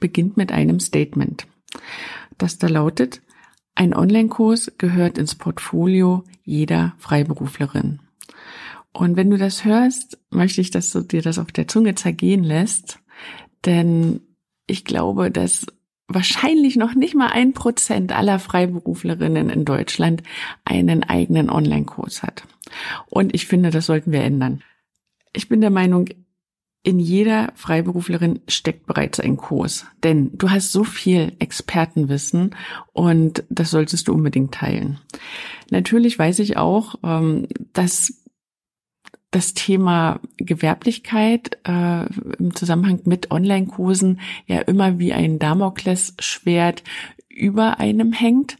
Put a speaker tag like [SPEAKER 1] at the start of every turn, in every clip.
[SPEAKER 1] beginnt mit einem Statement, das da lautet, ein Online-Kurs gehört ins Portfolio jeder Freiberuflerin. Und wenn du das hörst, möchte ich, dass du dir das auf der Zunge zergehen lässt, denn ich glaube, dass wahrscheinlich noch nicht mal ein Prozent aller Freiberuflerinnen in Deutschland einen eigenen Online-Kurs hat. Und ich finde, das sollten wir ändern. Ich bin der Meinung, in jeder Freiberuflerin steckt bereits ein Kurs, denn du hast so viel Expertenwissen und das solltest du unbedingt teilen. Natürlich weiß ich auch, ähm, dass das Thema Gewerblichkeit äh, im Zusammenhang mit Online-Kursen ja immer wie ein Damoklesschwert über einem hängt.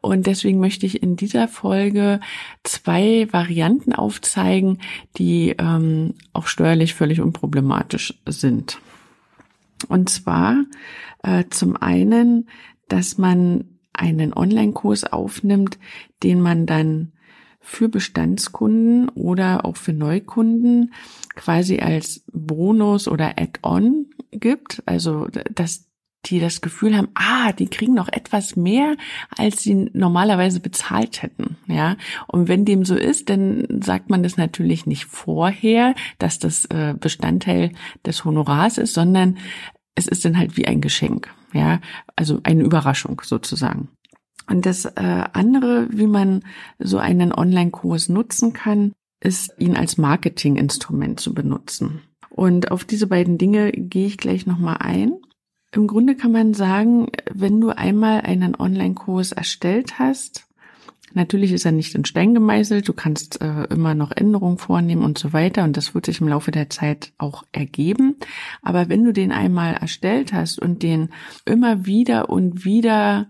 [SPEAKER 1] Und deswegen möchte ich in dieser Folge zwei Varianten aufzeigen, die ähm, auch steuerlich völlig unproblematisch sind. Und zwar äh, zum einen, dass man einen Online-Kurs aufnimmt, den man dann für Bestandskunden oder auch für Neukunden quasi als Bonus oder Add-on gibt. Also, dass die das Gefühl haben, ah, die kriegen noch etwas mehr, als sie normalerweise bezahlt hätten, ja. Und wenn dem so ist, dann sagt man das natürlich nicht vorher, dass das äh, Bestandteil des Honorars ist, sondern es ist dann halt wie ein Geschenk, ja. Also eine Überraschung sozusagen. Und das äh, andere, wie man so einen Online-Kurs nutzen kann, ist ihn als Marketinginstrument zu benutzen. Und auf diese beiden Dinge gehe ich gleich nochmal ein. Im Grunde kann man sagen, wenn du einmal einen Online-Kurs erstellt hast, natürlich ist er nicht in Stein gemeißelt, du kannst äh, immer noch Änderungen vornehmen und so weiter und das wird sich im Laufe der Zeit auch ergeben. Aber wenn du den einmal erstellt hast und den immer wieder und wieder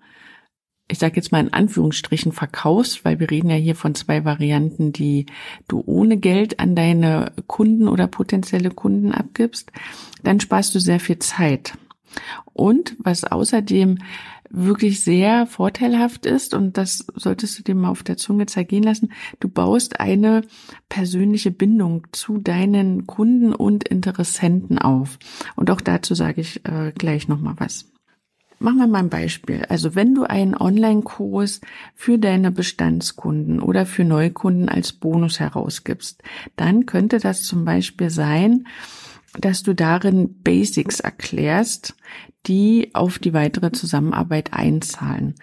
[SPEAKER 1] ich sage jetzt mal in Anführungsstrichen verkaufst, weil wir reden ja hier von zwei Varianten, die du ohne Geld an deine Kunden oder potenzielle Kunden abgibst, dann sparst du sehr viel Zeit. Und was außerdem wirklich sehr vorteilhaft ist, und das solltest du dir mal auf der Zunge zergehen lassen, du baust eine persönliche Bindung zu deinen Kunden und Interessenten auf. Und auch dazu sage ich äh, gleich nochmal was. Machen wir mal ein Beispiel. Also wenn du einen Online-Kurs für deine Bestandskunden oder für Neukunden als Bonus herausgibst, dann könnte das zum Beispiel sein, dass du darin Basics erklärst, die auf die weitere Zusammenarbeit einzahlen.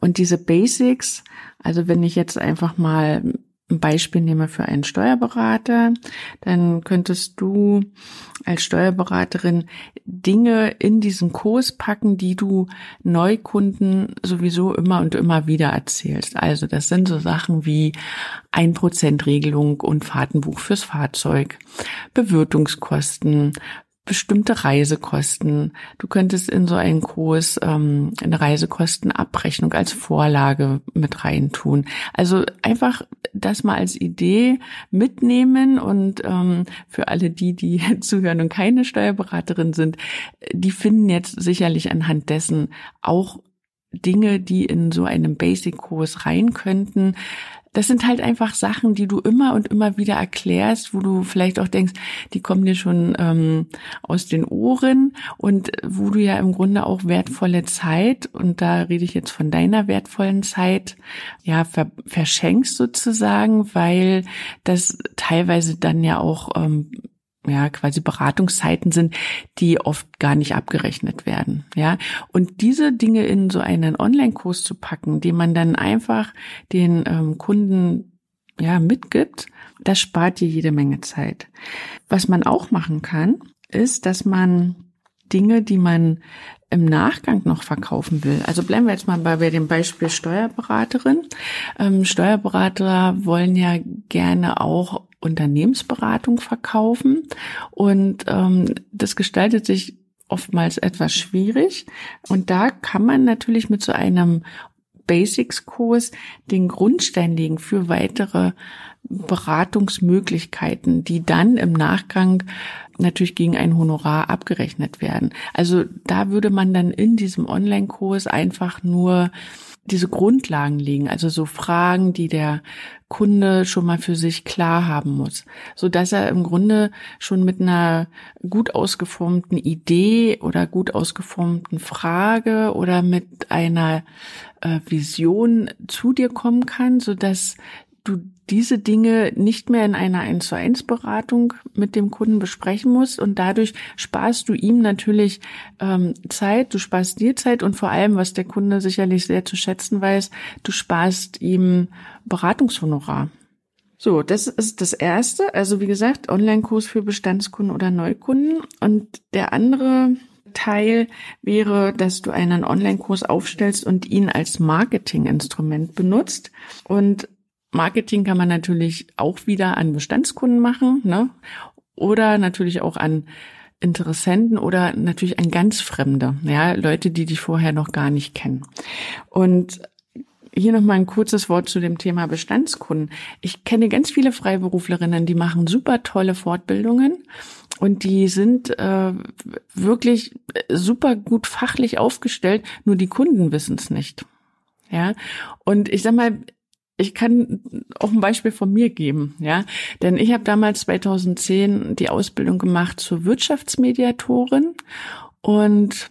[SPEAKER 1] Und diese Basics, also wenn ich jetzt einfach mal ein Beispiel nehme für einen Steuerberater, dann könntest du als Steuerberaterin Dinge in diesen Kurs packen, die du Neukunden sowieso immer und immer wieder erzählst. Also das sind so Sachen wie ein Prozent Regelung und Fahrtenbuch fürs Fahrzeug, Bewirtungskosten, bestimmte Reisekosten. Du könntest in so einen Kurs ähm, eine Reisekostenabrechnung als Vorlage mit reintun. Also einfach das mal als Idee mitnehmen und ähm, für alle die, die zuhören und keine Steuerberaterin sind, die finden jetzt sicherlich anhand dessen auch Dinge, die in so einem Basic-Kurs rein könnten, das sind halt einfach Sachen, die du immer und immer wieder erklärst, wo du vielleicht auch denkst, die kommen dir schon ähm, aus den Ohren und wo du ja im Grunde auch wertvolle Zeit, und da rede ich jetzt von deiner wertvollen Zeit, ja, ver verschenkst sozusagen, weil das teilweise dann ja auch ähm, ja, quasi Beratungszeiten sind, die oft gar nicht abgerechnet werden, ja. Und diese Dinge in so einen Online-Kurs zu packen, den man dann einfach den ähm, Kunden ja mitgibt, das spart dir jede Menge Zeit. Was man auch machen kann, ist, dass man Dinge, die man im Nachgang noch verkaufen will. Also bleiben wir jetzt mal bei, dem Beispiel Steuerberaterin. Ähm, Steuerberater wollen ja gerne auch Unternehmensberatung verkaufen und ähm, das gestaltet sich oftmals etwas schwierig. Und da kann man natürlich mit so einem Basics-Kurs den Grundstein legen für weitere Beratungsmöglichkeiten, die dann im Nachgang natürlich gegen ein Honorar abgerechnet werden. Also da würde man dann in diesem Online-Kurs einfach nur diese Grundlagen legen, also so Fragen, die der Kunde schon mal für sich klar haben muss, so dass er im Grunde schon mit einer gut ausgeformten Idee oder gut ausgeformten Frage oder mit einer äh, Vision zu dir kommen kann, so dass du diese Dinge nicht mehr in einer 1 zu 1 Beratung mit dem Kunden besprechen musst und dadurch sparst du ihm natürlich ähm, Zeit, du sparst dir Zeit und vor allem, was der Kunde sicherlich sehr zu schätzen weiß, du sparst ihm Beratungshonorar. So, das ist das erste. Also wie gesagt, Online-Kurs für Bestandskunden oder Neukunden. Und der andere Teil wäre, dass du einen Online-Kurs aufstellst und ihn als Marketinginstrument benutzt. Und Marketing kann man natürlich auch wieder an Bestandskunden machen, ne? Oder natürlich auch an Interessenten oder natürlich an ganz Fremde, ja, Leute, die dich vorher noch gar nicht kennen. Und hier noch mal ein kurzes Wort zu dem Thema Bestandskunden. Ich kenne ganz viele Freiberuflerinnen, die machen super tolle Fortbildungen und die sind äh, wirklich super gut fachlich aufgestellt, nur die Kunden wissen es nicht. Ja, und ich sag mal, ich kann auch ein Beispiel von mir geben, ja, denn ich habe damals 2010 die Ausbildung gemacht zur Wirtschaftsmediatorin und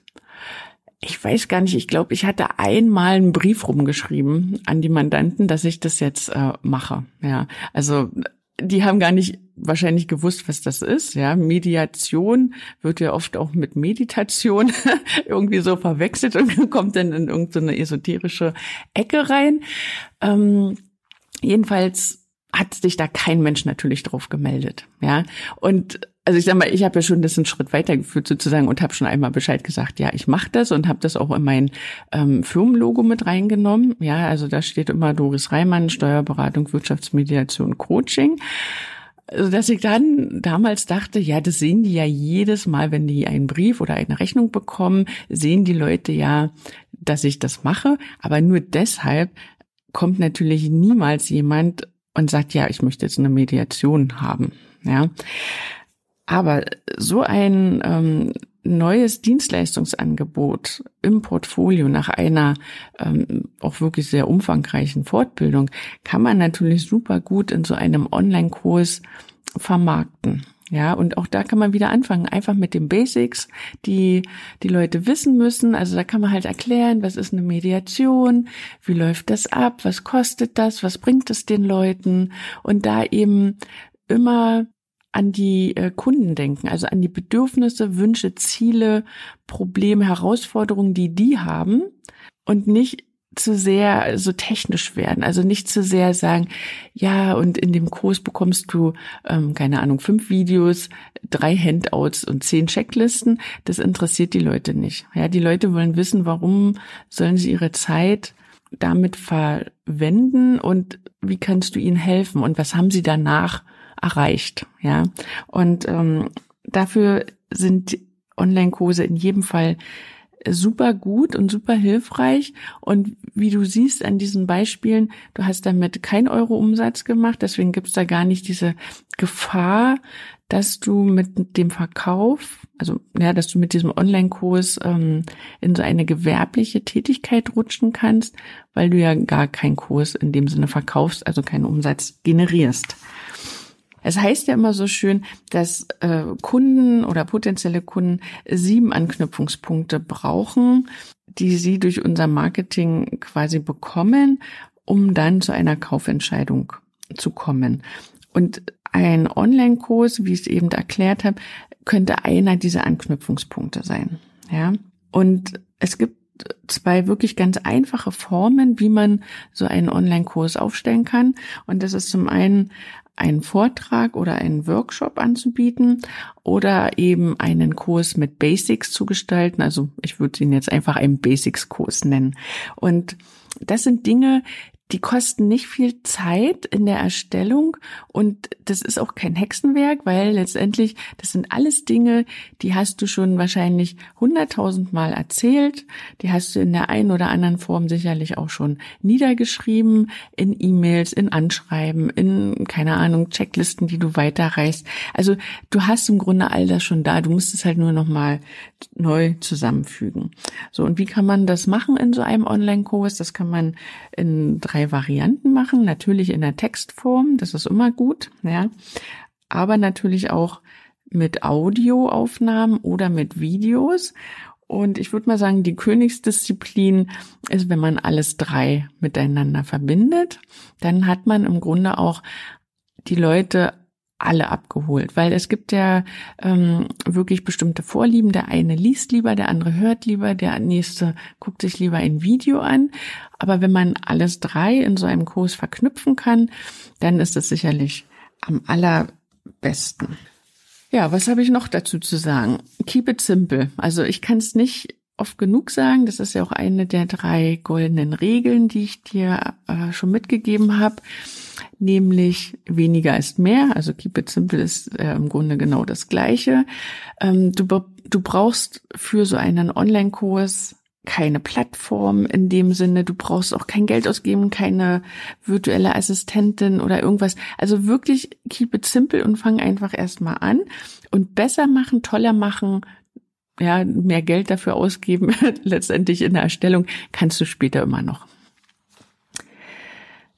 [SPEAKER 1] ich weiß gar nicht, ich glaube, ich hatte einmal einen Brief rumgeschrieben an die Mandanten, dass ich das jetzt äh, mache. Ja, also die haben gar nicht wahrscheinlich gewusst, was das ist. Ja, Mediation wird ja oft auch mit Meditation irgendwie so verwechselt und kommt dann in irgendeine esoterische Ecke rein. Ähm, jedenfalls hat sich da kein Mensch natürlich drauf gemeldet. Ja, und also ich sag mal, ich habe ja schon das einen Schritt weitergeführt sozusagen und habe schon einmal Bescheid gesagt, ja, ich mache das und habe das auch in mein ähm, Firmenlogo mit reingenommen. Ja, also da steht immer Doris Reimann, Steuerberatung, Wirtschaftsmediation, Coaching. Also dass ich dann damals dachte, ja, das sehen die ja jedes Mal, wenn die einen Brief oder eine Rechnung bekommen, sehen die Leute ja, dass ich das mache. Aber nur deshalb kommt natürlich niemals jemand und sagt, ja, ich möchte jetzt eine Mediation haben. Ja. Aber so ein ähm, neues Dienstleistungsangebot im Portfolio nach einer ähm, auch wirklich sehr umfangreichen Fortbildung kann man natürlich super gut in so einem Online-Kurs vermarkten. Ja, und auch da kann man wieder anfangen, einfach mit den Basics, die die Leute wissen müssen. Also da kann man halt erklären, was ist eine Mediation, wie läuft das ab, was kostet das, was bringt es den Leuten und da eben immer an die äh, Kunden denken, also an die Bedürfnisse, Wünsche, Ziele, Probleme, Herausforderungen, die die haben und nicht zu sehr so technisch werden, also nicht zu sehr sagen, ja, und in dem Kurs bekommst du, ähm, keine Ahnung, fünf Videos, drei Handouts und zehn Checklisten. Das interessiert die Leute nicht. Ja, die Leute wollen wissen, warum sollen sie ihre Zeit damit verwenden und wie kannst du ihnen helfen und was haben sie danach erreicht. Ja, und ähm, dafür sind Online-Kurse in jedem Fall super gut und super hilfreich. Und wie du siehst an diesen Beispielen, du hast damit kein Euro Umsatz gemacht, deswegen gibt's da gar nicht diese Gefahr, dass du mit dem Verkauf, also ja, dass du mit diesem Online-Kurs ähm, in so eine gewerbliche Tätigkeit rutschen kannst, weil du ja gar keinen Kurs in dem Sinne verkaufst, also keinen Umsatz generierst. Es heißt ja immer so schön, dass äh, Kunden oder potenzielle Kunden sieben Anknüpfungspunkte brauchen, die sie durch unser Marketing quasi bekommen, um dann zu einer Kaufentscheidung zu kommen. Und ein Online-Kurs, wie ich es eben erklärt habe, könnte einer dieser Anknüpfungspunkte sein. Ja. Und es gibt zwei wirklich ganz einfache Formen, wie man so einen Online-Kurs aufstellen kann. Und das ist zum einen einen Vortrag oder einen Workshop anzubieten oder eben einen Kurs mit Basics zu gestalten. Also ich würde ihn jetzt einfach einen Basics-Kurs nennen. Und das sind Dinge, die kosten nicht viel Zeit in der Erstellung und das ist auch kein Hexenwerk, weil letztendlich das sind alles Dinge, die hast du schon wahrscheinlich hunderttausend Mal erzählt, die hast du in der einen oder anderen Form sicherlich auch schon niedergeschrieben, in E-Mails, in Anschreiben, in, keine Ahnung, Checklisten, die du weiterreichst. Also du hast im Grunde all das schon da, du musst es halt nur nochmal neu zusammenfügen. So, und wie kann man das machen in so einem Online-Kurs? Das kann man in drei drei Varianten machen. Natürlich in der Textform, das ist immer gut, ja. Aber natürlich auch mit Audioaufnahmen oder mit Videos. Und ich würde mal sagen, die Königsdisziplin ist, wenn man alles drei miteinander verbindet, dann hat man im Grunde auch die Leute alle abgeholt, weil es gibt ja ähm, wirklich bestimmte Vorlieben. Der eine liest lieber, der andere hört lieber, der nächste guckt sich lieber ein Video an. Aber wenn man alles drei in so einem Kurs verknüpfen kann, dann ist es sicherlich am allerbesten. Ja, was habe ich noch dazu zu sagen? Keep it simple. Also ich kann es nicht oft genug sagen. Das ist ja auch eine der drei goldenen Regeln, die ich dir äh, schon mitgegeben habe nämlich weniger ist mehr. Also Keep It Simple ist äh, im Grunde genau das Gleiche. Ähm, du, du brauchst für so einen Online-Kurs keine Plattform in dem Sinne. Du brauchst auch kein Geld ausgeben, keine virtuelle Assistentin oder irgendwas. Also wirklich keep it simple und fang einfach erstmal an und besser machen, toller machen, ja, mehr Geld dafür ausgeben, letztendlich in der Erstellung, kannst du später immer noch.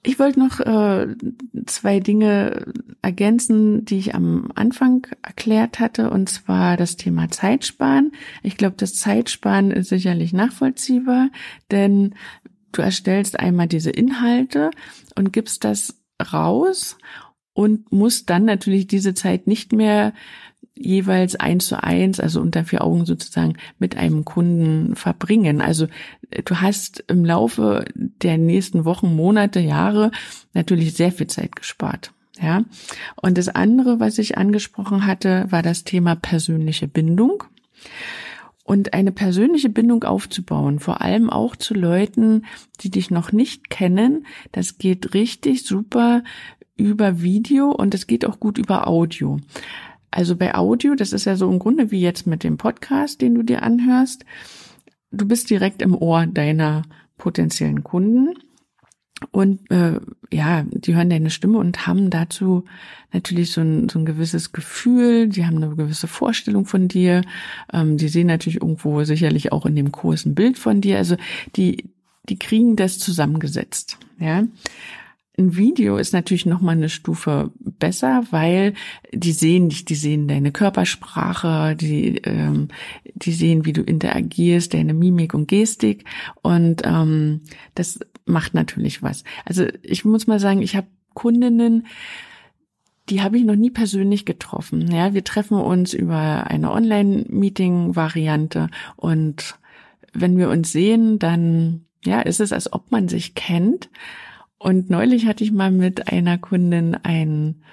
[SPEAKER 1] Ich wollte noch äh, zwei Dinge ergänzen, die ich am Anfang erklärt hatte, und zwar das Thema Zeitsparen. Ich glaube, das Zeitsparen ist sicherlich nachvollziehbar, denn du erstellst einmal diese Inhalte und gibst das raus und musst dann natürlich diese Zeit nicht mehr jeweils eins zu eins, also unter vier Augen sozusagen mit einem Kunden verbringen. Also du hast im Laufe der nächsten Wochen, Monate, Jahre natürlich sehr viel Zeit gespart. Ja. Und das andere, was ich angesprochen hatte, war das Thema persönliche Bindung. Und eine persönliche Bindung aufzubauen, vor allem auch zu Leuten, die dich noch nicht kennen, das geht richtig super über Video und es geht auch gut über Audio. Also bei Audio, das ist ja so im Grunde wie jetzt mit dem Podcast, den du dir anhörst. Du bist direkt im Ohr deiner potenziellen Kunden. Und äh, ja, die hören deine Stimme und haben dazu natürlich so ein, so ein gewisses Gefühl, die haben eine gewisse Vorstellung von dir. Ähm, die sehen natürlich irgendwo sicherlich auch in dem Kurs ein Bild von dir. Also die, die kriegen das zusammengesetzt. Ja. Ein Video ist natürlich noch mal eine Stufe besser, weil die sehen dich, die sehen deine Körpersprache, die ähm, die sehen, wie du interagierst, deine Mimik und Gestik und ähm, das macht natürlich was. Also ich muss mal sagen, ich habe Kundinnen, die habe ich noch nie persönlich getroffen. Ja, wir treffen uns über eine Online-Meeting-Variante und wenn wir uns sehen, dann ja, ist es, als ob man sich kennt. Und neulich hatte ich mal mit einer Kundin ein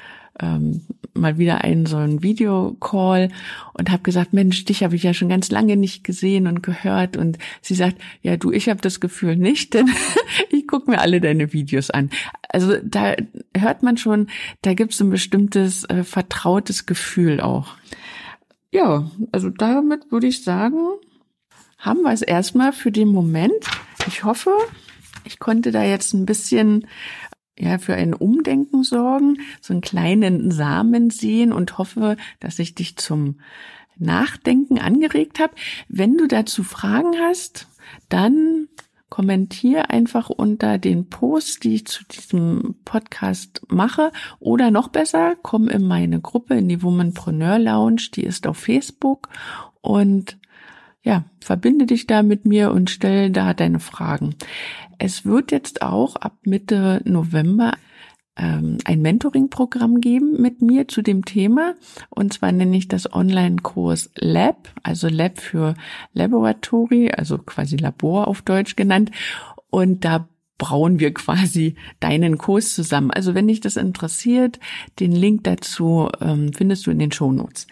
[SPEAKER 1] ähm, mal wieder einen so einen Videocall und habe gesagt, Mensch, dich habe ich ja schon ganz lange nicht gesehen und gehört. Und sie sagt, ja du, ich habe das Gefühl nicht, denn ich gucke mir alle deine Videos an. Also da hört man schon, da gibt es ein bestimmtes äh, vertrautes Gefühl auch. Ja, also damit würde ich sagen, haben wir es erstmal für den Moment. Ich hoffe, ich konnte da jetzt ein bisschen ja, für ein Umdenken sorgen, so einen kleinen Samen sehen und hoffe, dass ich dich zum Nachdenken angeregt habe. Wenn du dazu Fragen hast, dann kommentier einfach unter den Posts, die ich zu diesem Podcast mache. Oder noch besser, komm in meine Gruppe, in die Womanpreneur Lounge, die ist auf Facebook und ja, verbinde dich da mit mir und stell da deine Fragen. Es wird jetzt auch ab Mitte November ähm, ein Mentoring-Programm geben mit mir zu dem Thema. Und zwar nenne ich das Online-Kurs Lab, also Lab für Laboratory, also quasi Labor auf Deutsch genannt. Und da brauen wir quasi deinen Kurs zusammen. Also wenn dich das interessiert, den Link dazu ähm, findest du in den Show Notes.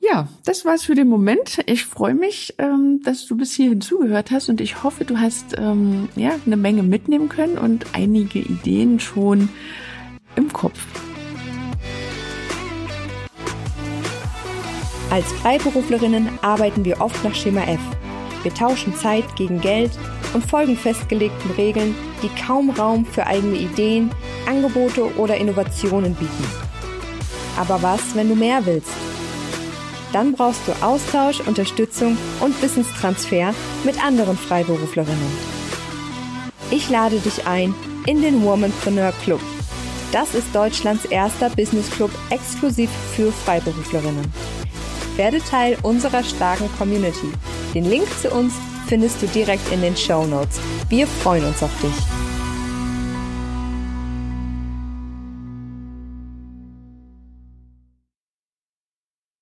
[SPEAKER 1] Ja, das war's für den Moment. Ich freue mich, ähm, dass du bis hierhin zugehört hast und ich hoffe, du hast ähm, ja eine Menge mitnehmen können und einige Ideen schon im Kopf.
[SPEAKER 2] Als Freiberuflerinnen arbeiten wir oft nach Schema F. Wir tauschen Zeit gegen Geld und folgen festgelegten Regeln, die kaum Raum für eigene Ideen, Angebote oder Innovationen bieten. Aber was, wenn du mehr willst? Dann brauchst du Austausch, Unterstützung und Wissenstransfer mit anderen Freiberuflerinnen. Ich lade dich ein in den Womanpreneur Club. Das ist Deutschlands erster Business Club exklusiv für Freiberuflerinnen. Werde Teil unserer starken Community. Den Link zu uns findest du direkt in den Show Notes. Wir freuen uns auf dich.